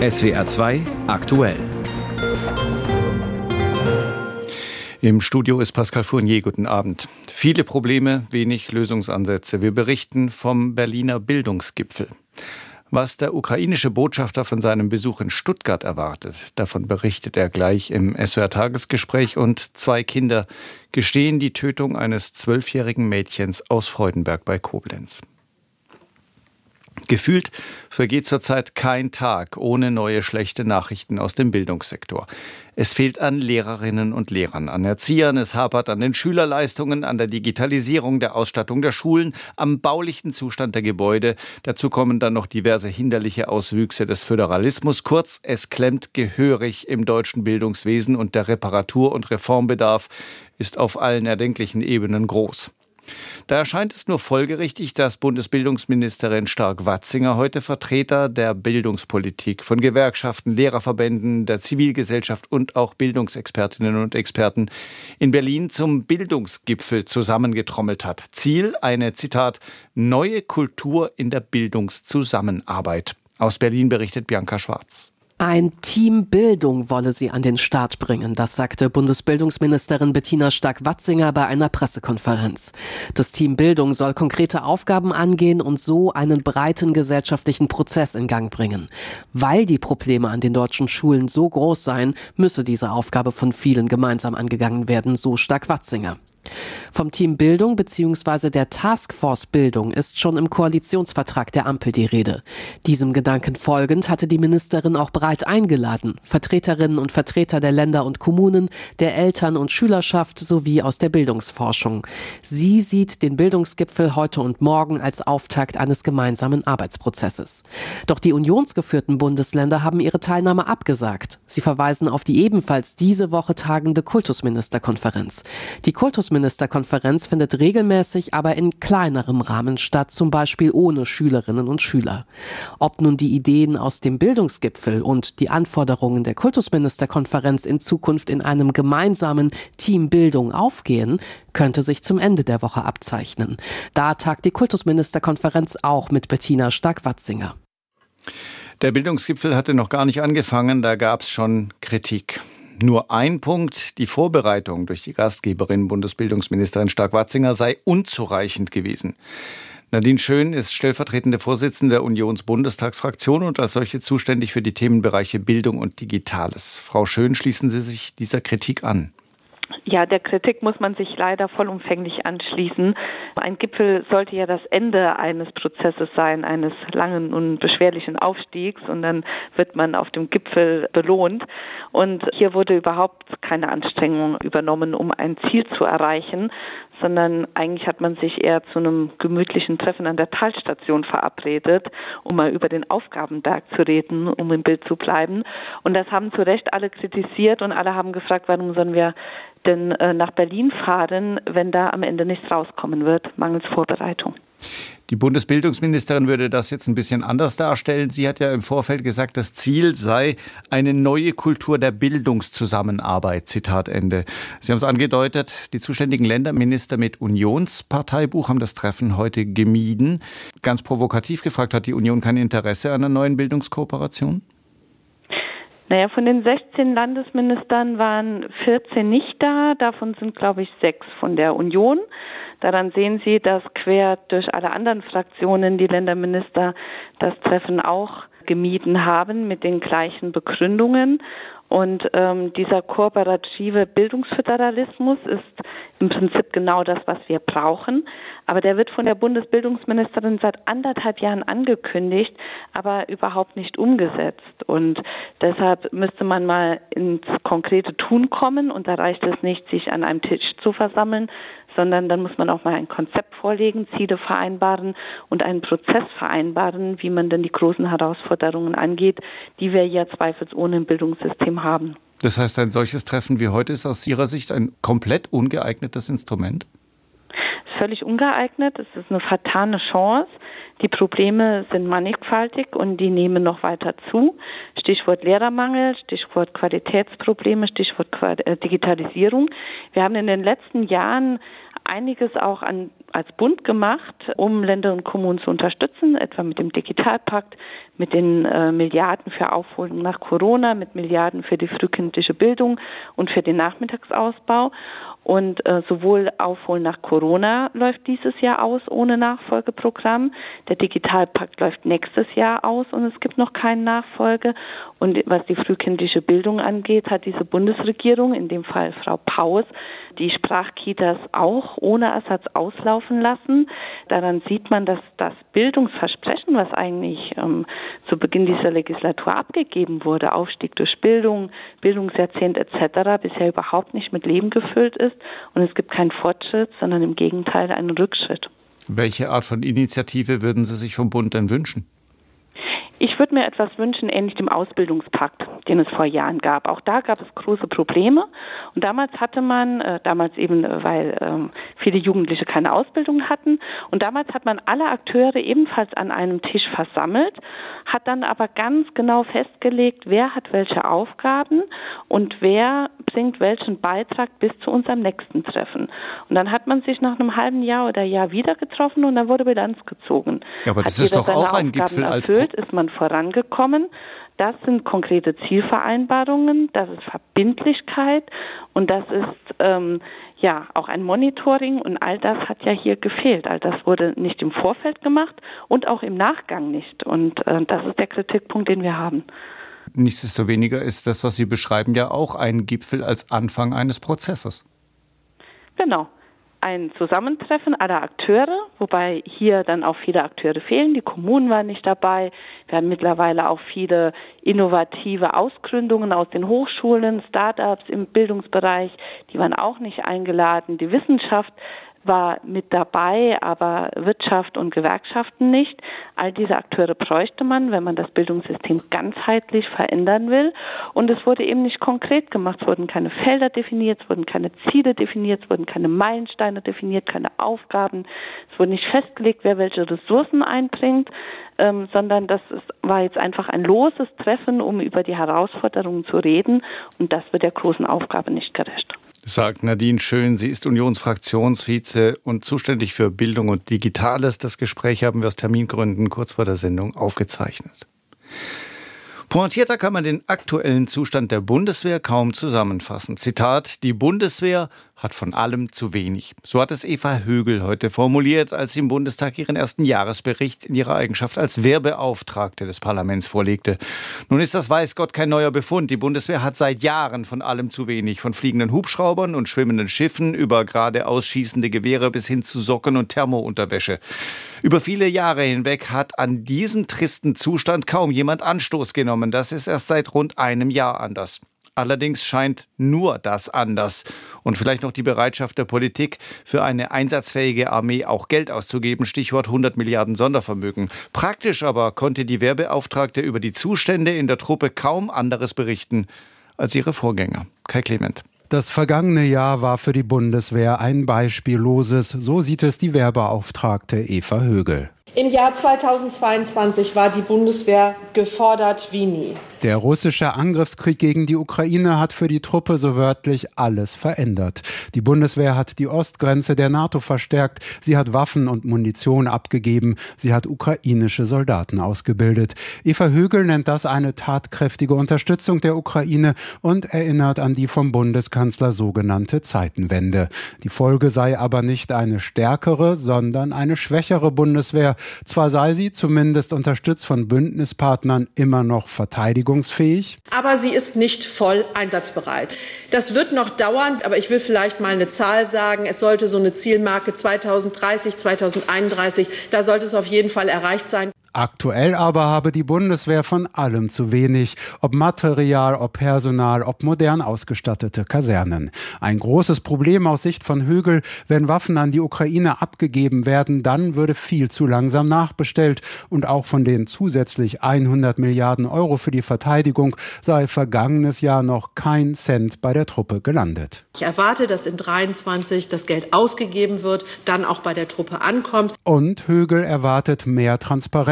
SWR 2 aktuell. Im Studio ist Pascal Fournier. Guten Abend. Viele Probleme, wenig Lösungsansätze. Wir berichten vom Berliner Bildungsgipfel. Was der ukrainische Botschafter von seinem Besuch in Stuttgart erwartet, davon berichtet er gleich im SWR-Tagesgespräch. Und zwei Kinder gestehen die Tötung eines zwölfjährigen Mädchens aus Freudenberg bei Koblenz. Gefühlt vergeht zurzeit kein Tag ohne neue schlechte Nachrichten aus dem Bildungssektor. Es fehlt an Lehrerinnen und Lehrern, an Erziehern, es hapert an den Schülerleistungen, an der Digitalisierung der Ausstattung der Schulen, am baulichen Zustand der Gebäude. Dazu kommen dann noch diverse hinderliche Auswüchse des Föderalismus. Kurz, es klemmt gehörig im deutschen Bildungswesen und der Reparatur- und Reformbedarf ist auf allen erdenklichen Ebenen groß. Da erscheint es nur folgerichtig, dass Bundesbildungsministerin Stark-Watzinger heute Vertreter der Bildungspolitik von Gewerkschaften, Lehrerverbänden, der Zivilgesellschaft und auch Bildungsexpertinnen und Experten in Berlin zum Bildungsgipfel zusammengetrommelt hat. Ziel eine, Zitat, neue Kultur in der Bildungszusammenarbeit. Aus Berlin berichtet Bianca Schwarz. Ein Team Bildung wolle sie an den Start bringen, das sagte Bundesbildungsministerin Bettina Stark-Watzinger bei einer Pressekonferenz. Das Team Bildung soll konkrete Aufgaben angehen und so einen breiten gesellschaftlichen Prozess in Gang bringen. Weil die Probleme an den deutschen Schulen so groß seien, müsse diese Aufgabe von vielen gemeinsam angegangen werden, so Stark-Watzinger. Vom Team Bildung bzw. der Taskforce Bildung ist schon im Koalitionsvertrag der Ampel die Rede. Diesem Gedanken folgend hatte die Ministerin auch breit eingeladen, Vertreterinnen und Vertreter der Länder und Kommunen, der Eltern- und Schülerschaft sowie aus der Bildungsforschung. Sie sieht den Bildungsgipfel heute und morgen als Auftakt eines gemeinsamen Arbeitsprozesses. Doch die unionsgeführten Bundesländer haben ihre Teilnahme abgesagt. Sie verweisen auf die ebenfalls diese Woche tagende Kultusministerkonferenz. Die Kultusministerkonferenz Konferenz findet regelmäßig, aber in kleinerem Rahmen statt, zum Beispiel ohne Schülerinnen und Schüler. Ob nun die Ideen aus dem Bildungsgipfel und die Anforderungen der Kultusministerkonferenz in Zukunft in einem gemeinsamen Team Bildung aufgehen, könnte sich zum Ende der Woche abzeichnen. Da tagt die Kultusministerkonferenz auch mit Bettina Stark-Watzinger. Der Bildungsgipfel hatte noch gar nicht angefangen, da gab es schon Kritik. Nur ein Punkt, die Vorbereitung durch die Gastgeberin Bundesbildungsministerin Stark-Watzinger sei unzureichend gewesen. Nadine Schön ist stellvertretende Vorsitzende der Unionsbundestagsfraktion und als solche zuständig für die Themenbereiche Bildung und Digitales. Frau Schön, schließen Sie sich dieser Kritik an? Ja, der Kritik muss man sich leider vollumfänglich anschließen. Ein Gipfel sollte ja das Ende eines Prozesses sein, eines langen und beschwerlichen Aufstiegs und dann wird man auf dem Gipfel belohnt. Und hier wurde überhaupt keine Anstrengung übernommen, um ein Ziel zu erreichen, sondern eigentlich hat man sich eher zu einem gemütlichen Treffen an der Talstation verabredet, um mal über den Aufgabenberg zu reden, um im Bild zu bleiben. Und das haben zu Recht alle kritisiert und alle haben gefragt, warum sollen wir denn äh, nach Berlin fahren, wenn da am Ende nichts rauskommen wird, mangels Vorbereitung. Die Bundesbildungsministerin würde das jetzt ein bisschen anders darstellen. Sie hat ja im Vorfeld gesagt, das Ziel sei eine neue Kultur der Bildungszusammenarbeit. Zitat Ende. Sie haben es angedeutet, die zuständigen Länderminister mit Unionsparteibuch haben das Treffen heute gemieden. Ganz provokativ gefragt, hat die Union kein Interesse an einer neuen Bildungskooperation? Naja, von den 16 Landesministern waren 14 nicht da, davon sind, glaube ich, sechs von der Union. Daran sehen Sie, dass quer durch alle anderen Fraktionen die Länderminister das Treffen auch gemieden haben mit den gleichen Begründungen. Und ähm, dieser kooperative Bildungsföderalismus ist im Prinzip genau das, was wir brauchen. Aber der wird von der Bundesbildungsministerin seit anderthalb Jahren angekündigt, aber überhaupt nicht umgesetzt. Und deshalb müsste man mal ins konkrete Tun kommen. Und da reicht es nicht, sich an einem Tisch zu versammeln, sondern dann muss man auch mal ein Konzept vorlegen, Ziele vereinbaren und einen Prozess vereinbaren, wie man denn die großen Herausforderungen angeht, die wir ja zweifelsohne im Bildungssystem haben. Das heißt, ein solches Treffen wie heute ist aus Ihrer Sicht ein komplett ungeeignetes Instrument? Völlig ungeeignet. Es ist eine vertane Chance. Die Probleme sind mannigfaltig und die nehmen noch weiter zu. Stichwort Lehrermangel, Stichwort Qualitätsprobleme, Stichwort äh, Digitalisierung. Wir haben in den letzten Jahren einiges auch an, als Bund gemacht, um Länder und Kommunen zu unterstützen, etwa mit dem Digitalpakt, mit den äh, Milliarden für Aufholung nach Corona, mit Milliarden für die frühkindliche Bildung und für den Nachmittagsausbau. Und äh, sowohl Aufholen nach Corona läuft dieses Jahr aus ohne Nachfolgeprogramm. Der Digitalpakt läuft nächstes Jahr aus und es gibt noch keine Nachfolge. Und was die frühkindliche Bildung angeht, hat diese Bundesregierung, in dem Fall Frau Paus, die Sprachkitas auch ohne Ersatz auslaufen lassen. Daran sieht man, dass das Bildungsversprechen, was eigentlich ähm, zu Beginn dieser Legislatur abgegeben wurde, Aufstieg durch Bildung, Bildungsjahrzehnt etc., bisher überhaupt nicht mit Leben gefüllt ist. Und es gibt keinen Fortschritt, sondern im Gegenteil einen Rückschritt. Welche Art von Initiative würden Sie sich vom Bund denn wünschen? Ich würde mir etwas wünschen, ähnlich dem Ausbildungspakt, den es vor Jahren gab. Auch da gab es große Probleme. Und damals hatte man, äh, damals eben, äh, weil ähm, viele Jugendliche keine Ausbildung hatten, und damals hat man alle Akteure ebenfalls an einem Tisch versammelt, hat dann aber ganz genau festgelegt, wer hat welche Aufgaben und wer bringt welchen Beitrag bis zu unserem nächsten Treffen. Und dann hat man sich nach einem halben Jahr oder Jahr wieder getroffen und dann wurde Bilanz gezogen. Ja, aber das hat ist doch auch ein Gipfel erfüllt, als ist man vorangekommen. Das sind konkrete Zielvereinbarungen, das ist Verbindlichkeit und das ist ähm, ja auch ein Monitoring und all das hat ja hier gefehlt. All das wurde nicht im Vorfeld gemacht und auch im Nachgang nicht. Und äh, das ist der Kritikpunkt, den wir haben. Nichtsdestoweniger ist das, was Sie beschreiben, ja auch ein Gipfel als Anfang eines Prozesses. Genau ein Zusammentreffen aller Akteure, wobei hier dann auch viele Akteure fehlen. Die Kommunen waren nicht dabei. Wir haben mittlerweile auch viele innovative Ausgründungen aus den Hochschulen, Startups im Bildungsbereich, die waren auch nicht eingeladen. Die Wissenschaft war mit dabei, aber Wirtschaft und Gewerkschaften nicht. All diese Akteure bräuchte man, wenn man das Bildungssystem ganzheitlich verändern will. Und es wurde eben nicht konkret gemacht. Es wurden keine Felder definiert, es wurden keine Ziele definiert, es wurden keine Meilensteine definiert, keine Aufgaben. Es wurde nicht festgelegt, wer welche Ressourcen einbringt, ähm, sondern das ist, war jetzt einfach ein loses Treffen, um über die Herausforderungen zu reden. Und das wird der großen Aufgabe nicht gerecht sagt Nadine Schön. Sie ist Unionsfraktionsvize und zuständig für Bildung und Digitales. Das Gespräch haben wir aus Termingründen kurz vor der Sendung aufgezeichnet. Pointierter kann man den aktuellen Zustand der Bundeswehr kaum zusammenfassen. Zitat, die Bundeswehr hat von allem zu wenig. So hat es Eva Högel heute formuliert, als sie im Bundestag ihren ersten Jahresbericht in ihrer Eigenschaft als Wehrbeauftragte des Parlaments vorlegte. Nun ist das weiß Gott kein neuer Befund. Die Bundeswehr hat seit Jahren von allem zu wenig. Von fliegenden Hubschraubern und schwimmenden Schiffen über geradeaus schießende Gewehre bis hin zu Socken und Thermounterwäsche. Über viele Jahre hinweg hat an diesen tristen Zustand kaum jemand Anstoß genommen. Das ist erst seit rund einem Jahr anders. Allerdings scheint nur das anders. Und vielleicht noch die Bereitschaft der Politik, für eine einsatzfähige Armee auch Geld auszugeben, Stichwort 100 Milliarden Sondervermögen. Praktisch aber konnte die Wehrbeauftragte über die Zustände in der Truppe kaum anderes berichten als ihre Vorgänger. Kai Clement. Das vergangene Jahr war für die Bundeswehr ein beispielloses, so sieht es die Wehrbeauftragte Eva Högel. Im Jahr 2022 war die Bundeswehr gefordert wie nie. Der russische Angriffskrieg gegen die Ukraine hat für die Truppe so wörtlich alles verändert. Die Bundeswehr hat die Ostgrenze der NATO verstärkt, sie hat Waffen und Munition abgegeben, sie hat ukrainische Soldaten ausgebildet. Eva Högel nennt das eine tatkräftige Unterstützung der Ukraine und erinnert an die vom Bundeskanzler sogenannte Zeitenwende. Die Folge sei aber nicht eine stärkere, sondern eine schwächere Bundeswehr. Zwar sei sie, zumindest unterstützt von Bündnispartnern, immer noch Verteidigung verteidigungsfähig. Aber sie ist nicht voll einsatzbereit. Das wird noch dauern, aber ich will vielleicht mal eine Zahl sagen. Es sollte so eine Zielmarke 2030, 2031, da sollte es auf jeden Fall erreicht sein. Aktuell aber habe die Bundeswehr von allem zu wenig, ob Material, ob Personal, ob modern ausgestattete Kasernen. Ein großes Problem aus Sicht von Högel, wenn Waffen an die Ukraine abgegeben werden, dann würde viel zu langsam nachbestellt und auch von den zusätzlich 100 Milliarden Euro für die Verteidigung sei vergangenes Jahr noch kein Cent bei der Truppe gelandet. Ich erwarte, dass in 23 das Geld ausgegeben wird, dann auch bei der Truppe ankommt. Und Högel erwartet mehr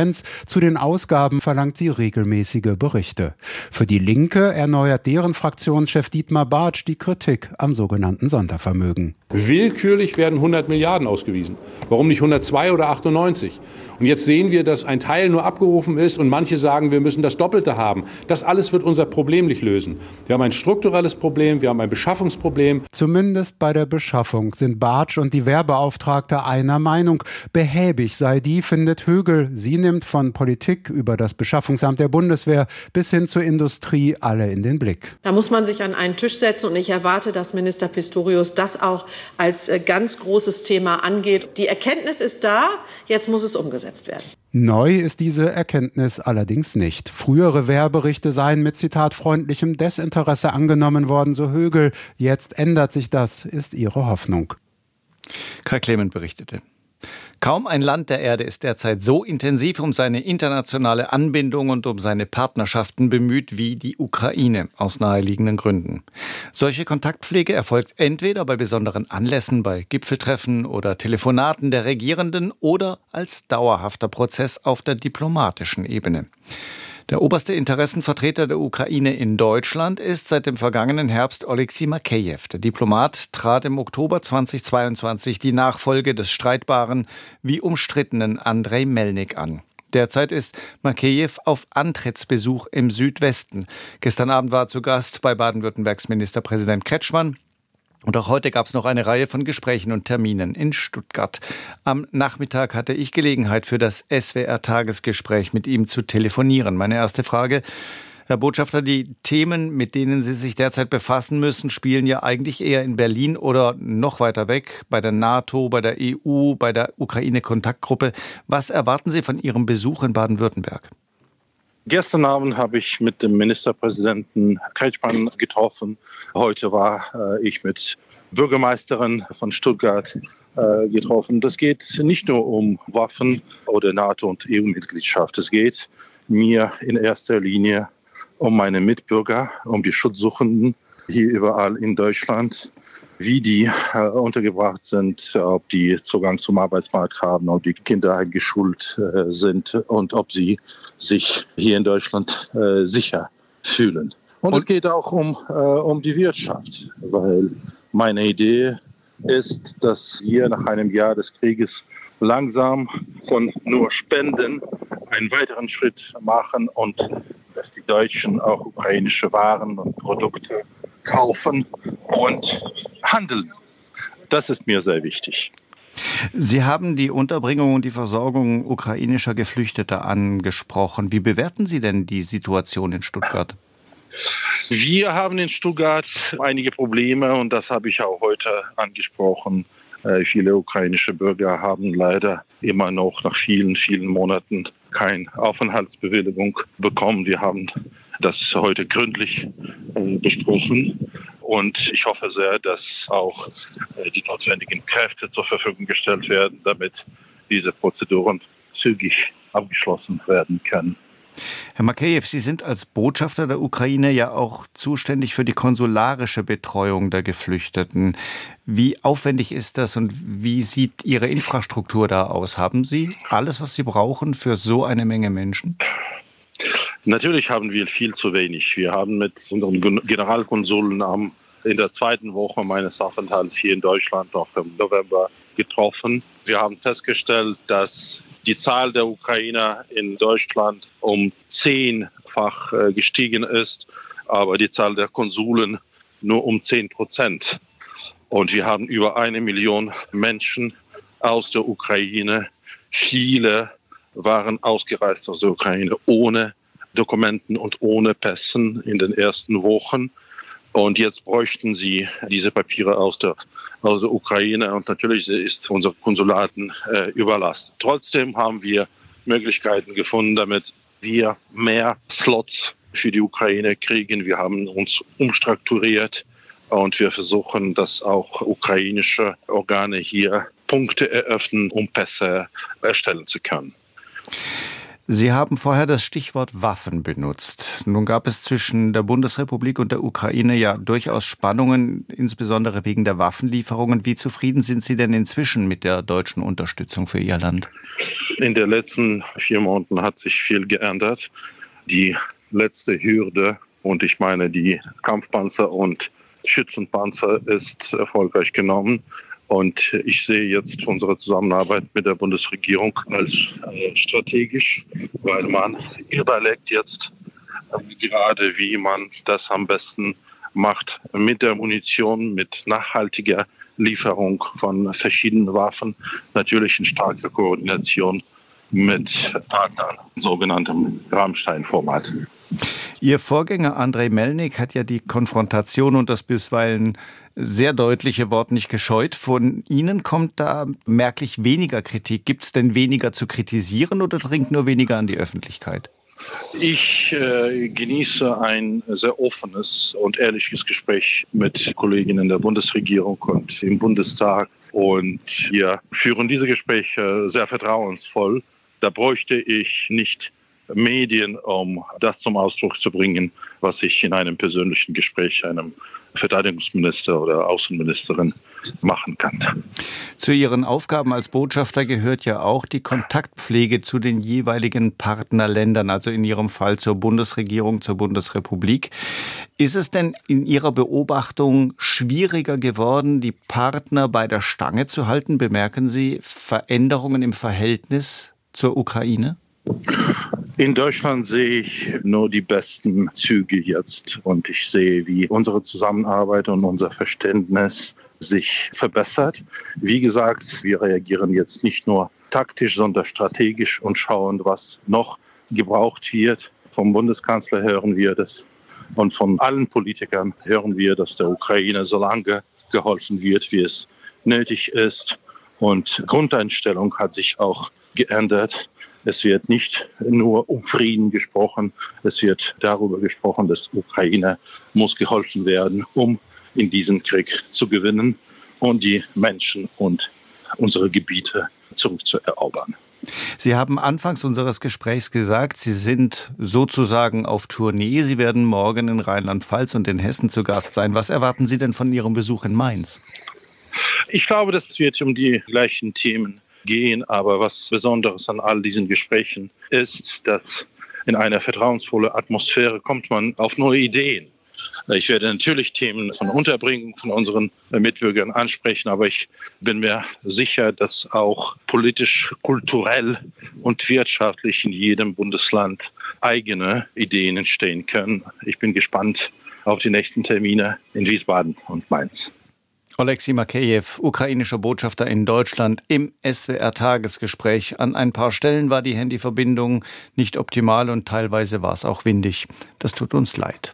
Transparenz. Zu den Ausgaben verlangt sie regelmäßige Berichte. Für die Linke erneuert deren Fraktionschef Dietmar Bartsch die Kritik am sogenannten Sondervermögen. Willkürlich werden 100 Milliarden ausgewiesen. Warum nicht 102 oder 98? Und jetzt sehen wir, dass ein Teil nur abgerufen ist und manche sagen, wir müssen das Doppelte haben. Das alles wird unser Problem nicht lösen. Wir haben ein strukturelles Problem, wir haben ein Beschaffungsproblem. Zumindest bei der Beschaffung sind Bartsch und die Wehrbeauftragte einer Meinung. Behäbig sei die, findet Högel. Sie nimmt von Politik über das Beschaffungsamt der Bundeswehr bis hin zur Industrie alle in den Blick. Da muss man sich an einen Tisch setzen und ich erwarte, dass Minister Pistorius das auch als äh, ganz großes Thema angeht. Die Erkenntnis ist da, jetzt muss es umgesetzt werden. Neu ist diese Erkenntnis allerdings nicht. Frühere Wehrberichte seien mit Zitat freundlichem Desinteresse angenommen worden, so Högel. Jetzt ändert sich das, ist ihre Hoffnung. Kai Clement berichtete. Kaum ein Land der Erde ist derzeit so intensiv um seine internationale Anbindung und um seine Partnerschaften bemüht wie die Ukraine, aus naheliegenden Gründen. Solche Kontaktpflege erfolgt entweder bei besonderen Anlässen, bei Gipfeltreffen oder Telefonaten der Regierenden oder als dauerhafter Prozess auf der diplomatischen Ebene. Der oberste Interessenvertreter der Ukraine in Deutschland ist seit dem vergangenen Herbst Oleksiy Makeyev. Der Diplomat trat im Oktober 2022 die Nachfolge des streitbaren wie umstrittenen Andrei Melnik an. Derzeit ist Makeyev auf Antrittsbesuch im Südwesten. Gestern Abend war zu Gast bei Baden-Württembergs Ministerpräsident Kretschmann und auch heute gab es noch eine Reihe von Gesprächen und Terminen in Stuttgart. Am Nachmittag hatte ich Gelegenheit für das SWR-Tagesgespräch mit ihm zu telefonieren. Meine erste Frage. Herr Botschafter, die Themen, mit denen Sie sich derzeit befassen müssen, spielen ja eigentlich eher in Berlin oder noch weiter weg, bei der NATO, bei der EU, bei der Ukraine-Kontaktgruppe. Was erwarten Sie von Ihrem Besuch in Baden-Württemberg? Gestern Abend habe ich mit dem Ministerpräsidenten Kretschmann getroffen. Heute war äh, ich mit Bürgermeisterin von Stuttgart äh, getroffen. Das geht nicht nur um Waffen oder NATO- und EU-Mitgliedschaft. Es geht mir in erster Linie um meine Mitbürger, um die Schutzsuchenden hier überall in Deutschland wie die äh, untergebracht sind, ob die Zugang zum Arbeitsmarkt haben, ob die Kinder eingeschult äh, sind und ob sie sich hier in Deutschland äh, sicher fühlen. Und, und es geht auch um, äh, um die Wirtschaft, weil meine Idee ist, dass wir nach einem Jahr des Krieges langsam von nur Spenden einen weiteren Schritt machen und dass die Deutschen auch ukrainische Waren und Produkte kaufen und handeln. Das ist mir sehr wichtig. Sie haben die Unterbringung und die Versorgung ukrainischer Geflüchteter angesprochen. Wie bewerten Sie denn die Situation in Stuttgart? Wir haben in Stuttgart einige Probleme und das habe ich auch heute angesprochen. Äh, viele ukrainische Bürger haben leider immer noch nach vielen, vielen Monaten keine Aufenthaltsbewilligung bekommen. Wir haben das heute gründlich äh, besprochen. Und ich hoffe sehr, dass auch äh, die notwendigen Kräfte zur Verfügung gestellt werden, damit diese Prozeduren zügig abgeschlossen werden können. Herr Makeyev, Sie sind als Botschafter der Ukraine ja auch zuständig für die konsularische Betreuung der Geflüchteten. Wie aufwendig ist das und wie sieht Ihre Infrastruktur da aus? Haben Sie alles, was Sie brauchen für so eine Menge Menschen? Natürlich haben wir viel zu wenig. Wir haben mit unseren Generalkonsuln am, in der zweiten Woche meines Aufenthalts hier in Deutschland noch im November getroffen. Wir haben festgestellt, dass die Zahl der Ukrainer in Deutschland um zehnfach äh, gestiegen ist, aber die Zahl der Konsulen nur um zehn Prozent. Und wir haben über eine Million Menschen aus der Ukraine. Viele waren ausgereist aus der Ukraine ohne Dokumenten und ohne Pässen in den ersten Wochen. Und jetzt bräuchten sie diese Papiere aus der, aus der Ukraine. Und natürlich ist unser Konsulaten äh, überlastet. Trotzdem haben wir Möglichkeiten gefunden, damit wir mehr Slots für die Ukraine kriegen. Wir haben uns umstrukturiert und wir versuchen, dass auch ukrainische Organe hier Punkte eröffnen, um Pässe erstellen zu können. Sie haben vorher das Stichwort Waffen benutzt. Nun gab es zwischen der Bundesrepublik und der Ukraine ja durchaus Spannungen, insbesondere wegen der Waffenlieferungen. Wie zufrieden sind Sie denn inzwischen mit der deutschen Unterstützung für Ihr Land? In den letzten vier Monaten hat sich viel geändert. Die letzte Hürde und ich meine die Kampfpanzer und Schützenpanzer ist erfolgreich genommen. Und ich sehe jetzt unsere Zusammenarbeit mit der Bundesregierung als äh, strategisch, weil man überlegt jetzt äh, gerade, wie man das am besten macht mit der Munition, mit nachhaltiger Lieferung von verschiedenen Waffen, natürlich in starker Koordination mit Partnern, sogenanntem Rammstein-Format. Ihr Vorgänger Andrei Melnik hat ja die Konfrontation und das bisweilen sehr deutliche Wort nicht gescheut. Von Ihnen kommt da merklich weniger Kritik. Gibt es denn weniger zu kritisieren oder dringt nur weniger an die Öffentlichkeit? Ich äh, genieße ein sehr offenes und ehrliches Gespräch mit Kolleginnen der Bundesregierung und im Bundestag. Und wir führen diese Gespräche sehr vertrauensvoll. Da bräuchte ich nicht Medien, um das zum Ausdruck zu bringen, was ich in einem persönlichen Gespräch einem Verteidigungsminister oder Außenministerin machen kann. Zu Ihren Aufgaben als Botschafter gehört ja auch die Kontaktpflege zu den jeweiligen Partnerländern, also in Ihrem Fall zur Bundesregierung, zur Bundesrepublik. Ist es denn in Ihrer Beobachtung schwieriger geworden, die Partner bei der Stange zu halten? Bemerken Sie Veränderungen im Verhältnis zur Ukraine? In Deutschland sehe ich nur die besten Züge jetzt und ich sehe, wie unsere Zusammenarbeit und unser Verständnis sich verbessert. Wie gesagt, wir reagieren jetzt nicht nur taktisch, sondern strategisch und schauen, was noch gebraucht wird. Vom Bundeskanzler hören wir das und von allen Politikern hören wir, dass der Ukraine so lange geholfen wird, wie es nötig ist. Und Grundeinstellung hat sich auch geändert. Es wird nicht nur um Frieden gesprochen, es wird darüber gesprochen, dass Ukraine muss geholfen werden, um in diesen Krieg zu gewinnen und die Menschen und unsere Gebiete zurückzuerobern. Sie haben anfangs unseres Gesprächs gesagt, Sie sind sozusagen auf Tournee. Sie werden morgen in Rheinland-Pfalz und in Hessen zu Gast sein. Was erwarten Sie denn von Ihrem Besuch in Mainz? Ich glaube, das wird um die gleichen Themen gehen. Aber was Besonderes an all diesen Gesprächen ist, dass in einer vertrauensvollen Atmosphäre kommt man auf neue Ideen. Ich werde natürlich Themen von Unterbringung von unseren Mitbürgern ansprechen, aber ich bin mir sicher, dass auch politisch, kulturell und wirtschaftlich in jedem Bundesland eigene Ideen entstehen können. Ich bin gespannt auf die nächsten Termine in Wiesbaden und Mainz. Oleksiy Makejew, ukrainischer Botschafter in Deutschland, im SWR-Tagesgespräch. An ein paar Stellen war die Handyverbindung nicht optimal und teilweise war es auch windig. Das tut uns leid.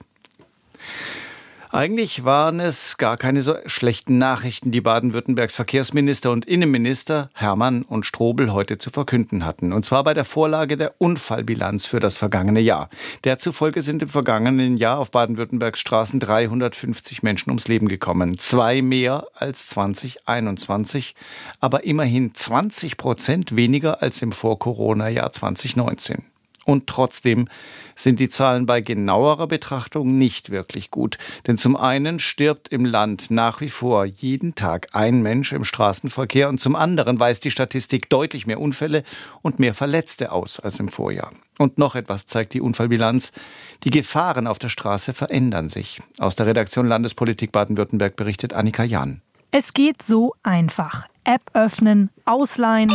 Eigentlich waren es gar keine so schlechten Nachrichten, die Baden-Württembergs Verkehrsminister und Innenminister Hermann und Strobel heute zu verkünden hatten. Und zwar bei der Vorlage der Unfallbilanz für das vergangene Jahr. Der zufolge sind im vergangenen Jahr auf Baden-Württembergs Straßen 350 Menschen ums Leben gekommen. Zwei mehr als 2021, aber immerhin 20 Prozent weniger als im Vor-Corona-Jahr 2019. Und trotzdem sind die Zahlen bei genauerer Betrachtung nicht wirklich gut. Denn zum einen stirbt im Land nach wie vor jeden Tag ein Mensch im Straßenverkehr und zum anderen weist die Statistik deutlich mehr Unfälle und mehr Verletzte aus als im Vorjahr. Und noch etwas zeigt die Unfallbilanz. Die Gefahren auf der Straße verändern sich. Aus der Redaktion Landespolitik Baden-Württemberg berichtet Annika Jahn. Es geht so einfach. App öffnen, ausleihen,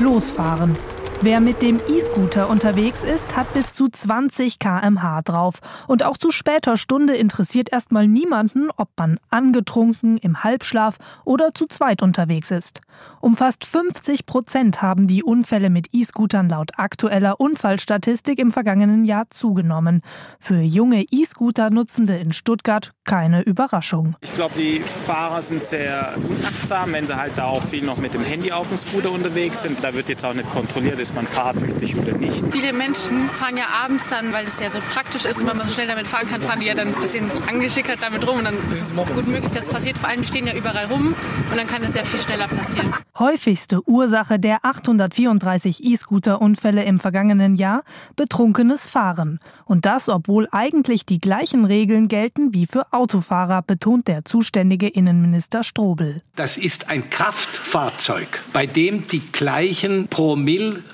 losfahren. Wer mit dem E-Scooter unterwegs ist, hat bis zu 20 kmh drauf. Und auch zu später Stunde interessiert erstmal niemanden, ob man angetrunken, im Halbschlaf oder zu zweit unterwegs ist. Um fast 50 Prozent haben die Unfälle mit E-Scootern laut aktueller Unfallstatistik im vergangenen Jahr zugenommen. Für junge E-Scooter-Nutzende in Stuttgart keine Überraschung. Ich glaube, die Fahrer sind sehr unachtsam, wenn sie halt da auch viel noch mit dem Handy auf dem Scooter unterwegs sind. Da wird jetzt auch nicht kontrolliert, ist man fahrtüchtig oder nicht. Viele Menschen fahren ja abends dann, weil es ja so praktisch ist und weil man so schnell damit fahren kann, fahren die ja dann ein bisschen angeschickert damit rum und dann ist es gut möglich, dass passiert. Vor allem, die stehen ja überall rum und dann kann es ja viel schneller passieren. Häufigste Ursache der 834 E-Scooter-Unfälle im vergangenen Jahr betrunkenes Fahren. Und das, obwohl eigentlich die gleichen Regeln gelten wie für Autofahrer, betont der zuständige Innenminister Strobel. Das ist ein Kraftfahrzeug, bei dem die gleichen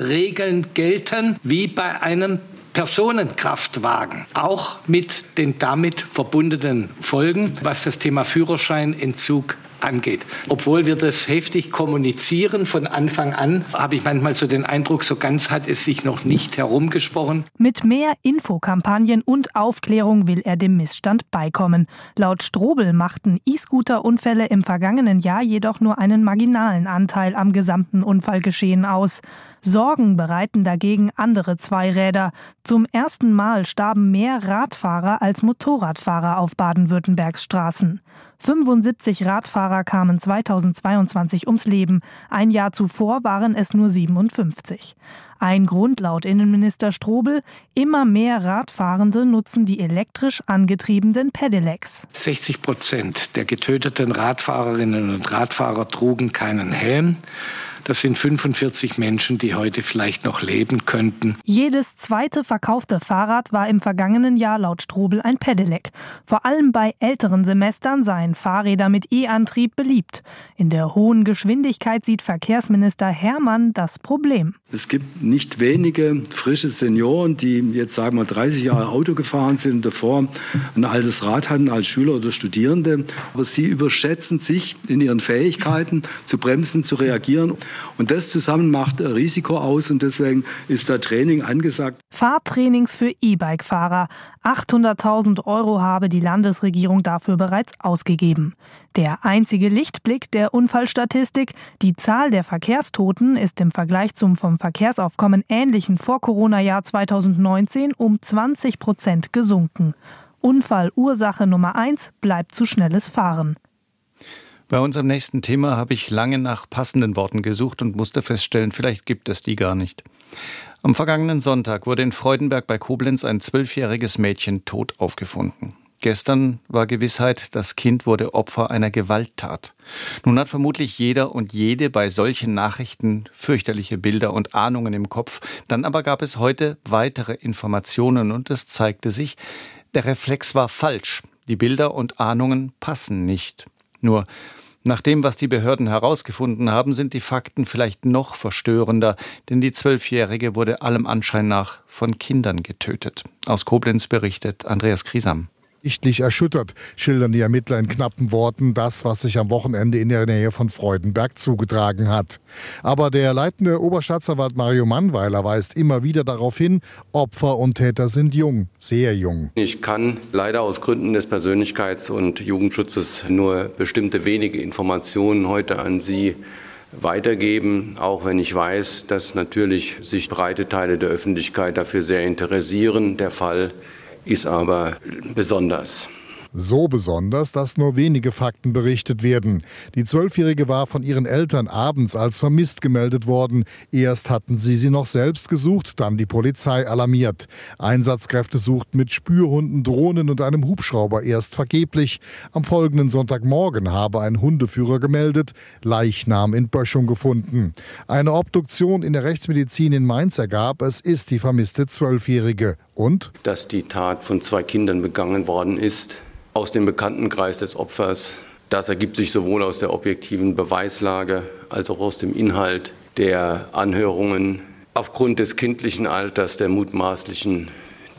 Promillregeln gelten wie bei einem Personenkraftwagen, auch mit den damit verbundenen Folgen, was das Thema Führerscheinentzug angeht. Obwohl wir das heftig kommunizieren von Anfang an, habe ich manchmal so den Eindruck, so ganz hat es sich noch nicht herumgesprochen. Mit mehr Infokampagnen und Aufklärung will er dem Missstand beikommen. Laut Strobel machten E-Scooter-Unfälle im vergangenen Jahr jedoch nur einen marginalen Anteil am gesamten Unfallgeschehen aus. Sorgen bereiten dagegen andere Zweiräder. Zum ersten Mal starben mehr Radfahrer als Motorradfahrer auf Baden-Württembergs Straßen. 75 Radfahrer kamen 2022 ums Leben. Ein Jahr zuvor waren es nur 57. Ein Grund laut Innenminister Strobel, immer mehr Radfahrende nutzen die elektrisch angetriebenen Pedelecs. 60 Prozent der getöteten Radfahrerinnen und Radfahrer trugen keinen Helm. Das sind 45 Menschen, die heute vielleicht noch leben könnten. Jedes zweite verkaufte Fahrrad war im vergangenen Jahr laut Strobel ein Pedelec. Vor allem bei älteren Semestern seien Fahrräder mit E-Antrieb beliebt. In der hohen Geschwindigkeit sieht Verkehrsminister Hermann das Problem. Es gibt nicht wenige frische Senioren, die jetzt sagen wir 30 Jahre Auto gefahren sind und davor ein altes Rad hatten als Schüler oder Studierende. Aber sie überschätzen sich in ihren Fähigkeiten zu bremsen, zu reagieren. Und das zusammen macht Risiko aus und deswegen ist da Training angesagt. Fahrtrainings für E-Bike-Fahrer. 800.000 Euro habe die Landesregierung dafür bereits ausgegeben. Der einzige Lichtblick der Unfallstatistik, die Zahl der Verkehrstoten ist im Vergleich zum vom Verkehrsaufkommen ähnlichen Vor-Corona-Jahr 2019 um 20 Prozent gesunken. Unfallursache Nummer eins bleibt zu schnelles Fahren. Bei unserem nächsten Thema habe ich lange nach passenden Worten gesucht und musste feststellen, vielleicht gibt es die gar nicht. Am vergangenen Sonntag wurde in Freudenberg bei Koblenz ein zwölfjähriges Mädchen tot aufgefunden. Gestern war Gewissheit, das Kind wurde Opfer einer Gewalttat. Nun hat vermutlich jeder und jede bei solchen Nachrichten fürchterliche Bilder und Ahnungen im Kopf. Dann aber gab es heute weitere Informationen und es zeigte sich, der Reflex war falsch. Die Bilder und Ahnungen passen nicht. Nur nach dem, was die Behörden herausgefunden haben, sind die Fakten vielleicht noch verstörender, denn die Zwölfjährige wurde allem Anschein nach von Kindern getötet. Aus Koblenz berichtet Andreas Krisam sichtlich erschüttert, schildern die Ermittler in knappen Worten das, was sich am Wochenende in der Nähe von Freudenberg zugetragen hat. Aber der leitende Oberstaatsanwalt Mario Mannweiler weist immer wieder darauf hin, Opfer und Täter sind jung, sehr jung. Ich kann leider aus Gründen des Persönlichkeits- und Jugendschutzes nur bestimmte wenige Informationen heute an Sie weitergeben, auch wenn ich weiß, dass natürlich sich breite Teile der Öffentlichkeit dafür sehr interessieren. Der Fall ist aber besonders. So besonders, dass nur wenige Fakten berichtet werden. Die Zwölfjährige war von ihren Eltern abends als vermisst gemeldet worden. Erst hatten sie sie noch selbst gesucht, dann die Polizei alarmiert. Einsatzkräfte suchten mit Spürhunden, Drohnen und einem Hubschrauber erst vergeblich. Am folgenden Sonntagmorgen habe ein Hundeführer gemeldet, Leichnam in Böschung gefunden. Eine Obduktion in der Rechtsmedizin in Mainz ergab, es ist die vermisste Zwölfjährige. Und? Dass die Tat von zwei Kindern begangen worden ist aus dem Bekanntenkreis des Opfers. Das ergibt sich sowohl aus der objektiven Beweislage als auch aus dem Inhalt der Anhörungen. Aufgrund des kindlichen Alters der mutmaßlichen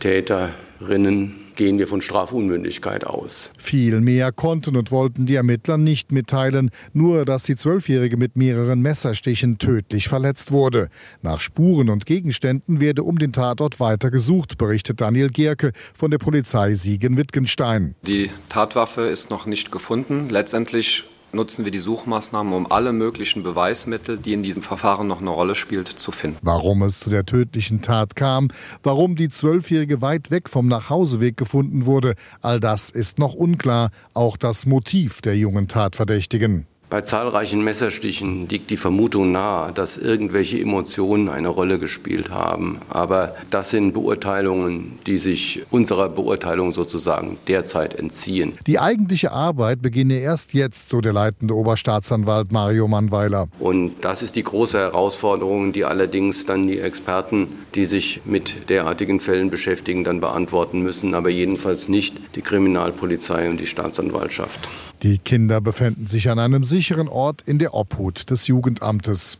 Täterinnen gehen wir von Strafunmündigkeit aus. Viel mehr konnten und wollten die Ermittler nicht mitteilen, nur dass die Zwölfjährige mit mehreren Messerstichen tödlich verletzt wurde. Nach Spuren und Gegenständen werde um den Tatort weiter gesucht, berichtet Daniel Gerke von der Polizei Siegen-Wittgenstein. Die Tatwaffe ist noch nicht gefunden. Letztendlich nutzen wir die Suchmaßnahmen, um alle möglichen Beweismittel, die in diesem Verfahren noch eine Rolle spielt, zu finden. Warum es zu der tödlichen Tat kam, warum die Zwölfjährige weit weg vom Nachhauseweg gefunden wurde, all das ist noch unklar. Auch das Motiv der jungen Tatverdächtigen. Bei zahlreichen Messerstichen liegt die Vermutung nahe, dass irgendwelche Emotionen eine Rolle gespielt haben. Aber das sind Beurteilungen, die sich unserer Beurteilung sozusagen derzeit entziehen. Die eigentliche Arbeit beginne erst jetzt, so der leitende Oberstaatsanwalt Mario Mannweiler. Und das ist die große Herausforderung, die allerdings dann die Experten, die sich mit derartigen Fällen beschäftigen, dann beantworten müssen, aber jedenfalls nicht die Kriminalpolizei und die Staatsanwaltschaft. Die Kinder befänden sich an einem sicheren Ort in der Obhut des Jugendamtes.